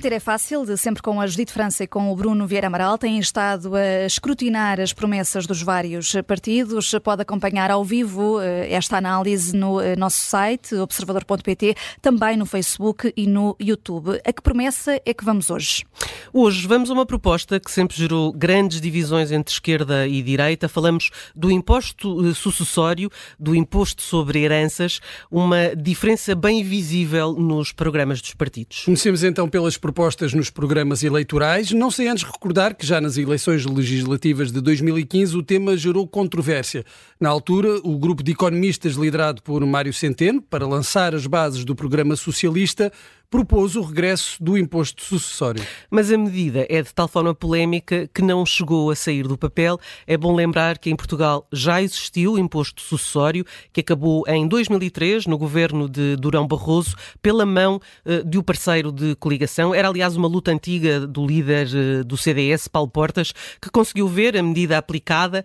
Prometer é fácil, de sempre com a Judite França e com o Bruno Vieira Amaral, têm estado a escrutinar as promessas dos vários partidos. Pode acompanhar ao vivo eh, esta análise no eh, nosso site, observador.pt, também no Facebook e no YouTube. A que promessa é que vamos hoje? Hoje vamos a uma proposta que sempre gerou grandes divisões entre esquerda e direita. Falamos do imposto eh, sucessório, do imposto sobre heranças, uma diferença bem visível nos programas dos partidos. Comecemos então pelas propostas nos programas eleitorais. Não sei antes recordar que já nas eleições legislativas de 2015 o tema gerou controvérsia. Na altura, o grupo de economistas liderado por Mário Centeno, para lançar as bases do programa socialista, propôs o regresso do imposto sucessório. Mas a medida é de tal forma polémica que não chegou a sair do papel. É bom lembrar que em Portugal já existiu o imposto sucessório, que acabou em 2003, no governo de Durão Barroso, pela mão uh, de um parceiro de coligação. Era, aliás, uma luta antiga do líder uh, do CDS, Paulo Portas, que conseguiu ver a medida aplicada,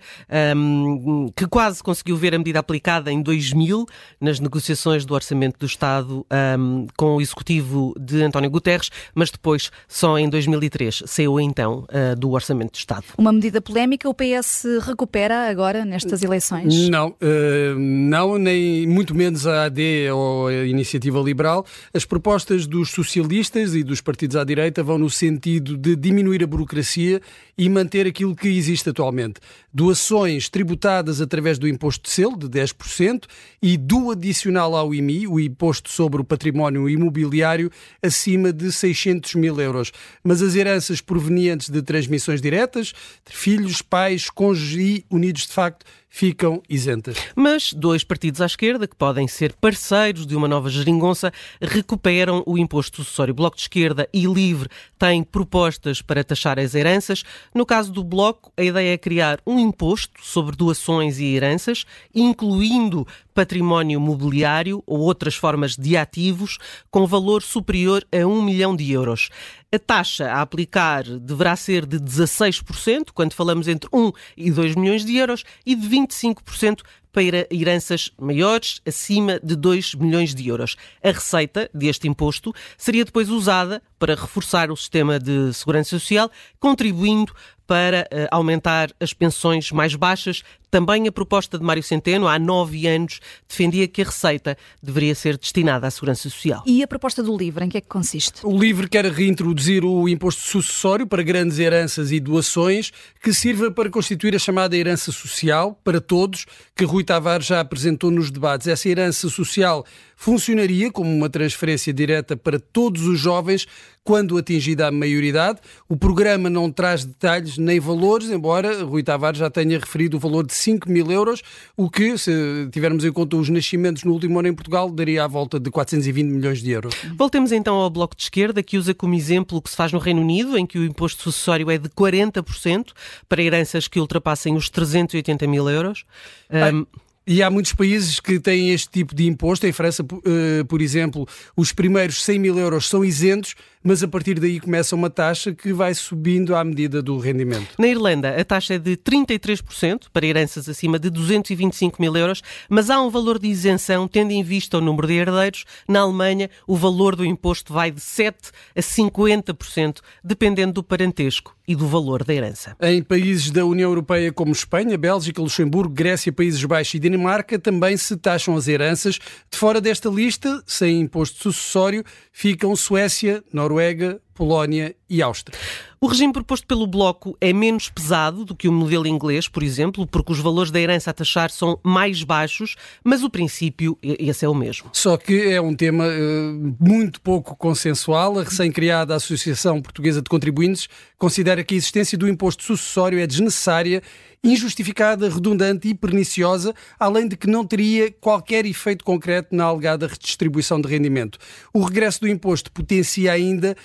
um, que quase conseguiu ver a medida aplicada em 2000, nas negociações do Orçamento do Estado um, com o Executivo de António Guterres, mas depois, só em 2003, saiu então uh, do Orçamento do Estado. Uma medida polémica, o PS recupera agora nestas eleições? Não, uh, não, nem muito menos a AD ou a Iniciativa Liberal. As propostas dos socialistas e dos partidos à direita vão no sentido de diminuir a burocracia e manter aquilo que existe atualmente. Doações tributadas através do imposto de selo, de 10%, e do adicional ao IMI, o Imposto sobre o Património Imobiliário, acima de 600 mil euros. Mas as heranças provenientes de transmissões diretas, filhos, pais, cônjuges e unidos de facto, ficam isentas. Mas dois partidos à esquerda, que podem ser parceiros de uma nova geringonça, recuperam o imposto sucessório. Bloco de Esquerda e Livre têm propostas para taxar as heranças. No caso do Bloco, a ideia é criar um imposto sobre doações e heranças, incluindo património mobiliário ou outras formas de ativos com valor superior a 1 milhão de euros. A taxa a aplicar deverá ser de 16%, quando falamos entre 1 e 2 milhões de euros, e de 25% para heranças maiores, acima de 2 milhões de euros. A receita deste imposto seria depois usada para reforçar o sistema de segurança social, contribuindo para uh, aumentar as pensões mais baixas. Também a proposta de Mário Centeno, há nove anos, defendia que a receita deveria ser destinada à segurança social. E a proposta do LIVRE, em que é que consiste? O LIVRE quer reintroduzir o imposto sucessório para grandes heranças e doações, que sirva para constituir a chamada herança social para todos, que Rui Tavares já apresentou nos debates. Essa herança social funcionaria como uma transferência direta para todos os jovens quando atingida a maioridade. O programa não traz detalhes nem valores, embora Rui Tavares já tenha referido o valor de 5 mil euros, o que, se tivermos em conta os nascimentos no último ano em Portugal, daria à volta de 420 milhões de euros. Voltemos então ao Bloco de Esquerda, que usa como exemplo o que se faz no Reino Unido, em que o imposto sucessório é de 40% para heranças que ultrapassem os 380 mil euros. Um... E há muitos países que têm este tipo de imposto. Em França, eh, por exemplo, os primeiros 100 mil euros são isentos, mas a partir daí começa uma taxa que vai subindo à medida do rendimento. Na Irlanda, a taxa é de 33% para heranças acima de 225 mil euros, mas há um valor de isenção tendo em vista o número de herdeiros. Na Alemanha, o valor do imposto vai de 7% a 50%, dependendo do parentesco e do valor da herança. Em países da União Europeia como Espanha, Bélgica, Luxemburgo, Grécia, Países Baixos e Dinamarca, também se taxam as heranças. De fora desta lista, sem imposto sucessório, ficam Suécia, Noruega, Polónia e Áustria. O regime proposto pelo Bloco é menos pesado do que o modelo inglês, por exemplo, porque os valores da herança a taxar são mais baixos, mas o princípio, esse é o mesmo. Só que é um tema uh, muito pouco consensual. A recém-criada Associação Portuguesa de Contribuintes considera que a existência do imposto sucessório é desnecessária injustificada, redundante e perniciosa, além de que não teria qualquer efeito concreto na alegada redistribuição de rendimento. O regresso do imposto potencia ainda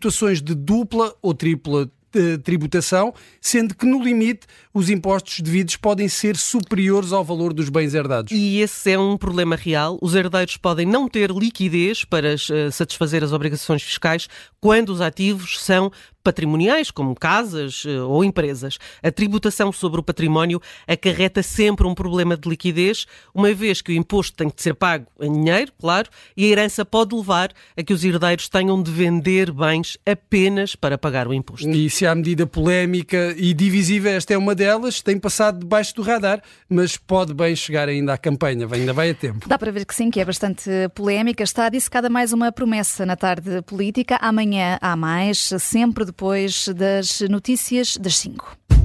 situações de dupla ou tripla tributação, sendo que no limite os impostos devidos podem ser superiores ao valor dos bens herdados. E esse é um problema real. Os herdeiros podem não ter liquidez para uh, satisfazer as obrigações fiscais quando os ativos são patrimoniais, como casas eh, ou empresas. A tributação sobre o património acarreta sempre um problema de liquidez, uma vez que o imposto tem que ser pago em dinheiro, claro, e a herança pode levar a que os herdeiros tenham de vender bens apenas para pagar o imposto. E se há medida polémica e divisiva, esta é uma delas, tem passado debaixo do radar, mas pode bem chegar ainda à campanha, ainda vai a tempo. Dá para ver que sim, que é bastante polémica. Está dissecada mais uma promessa na tarde política. Amanhã há mais, sempre depois das notícias das 5.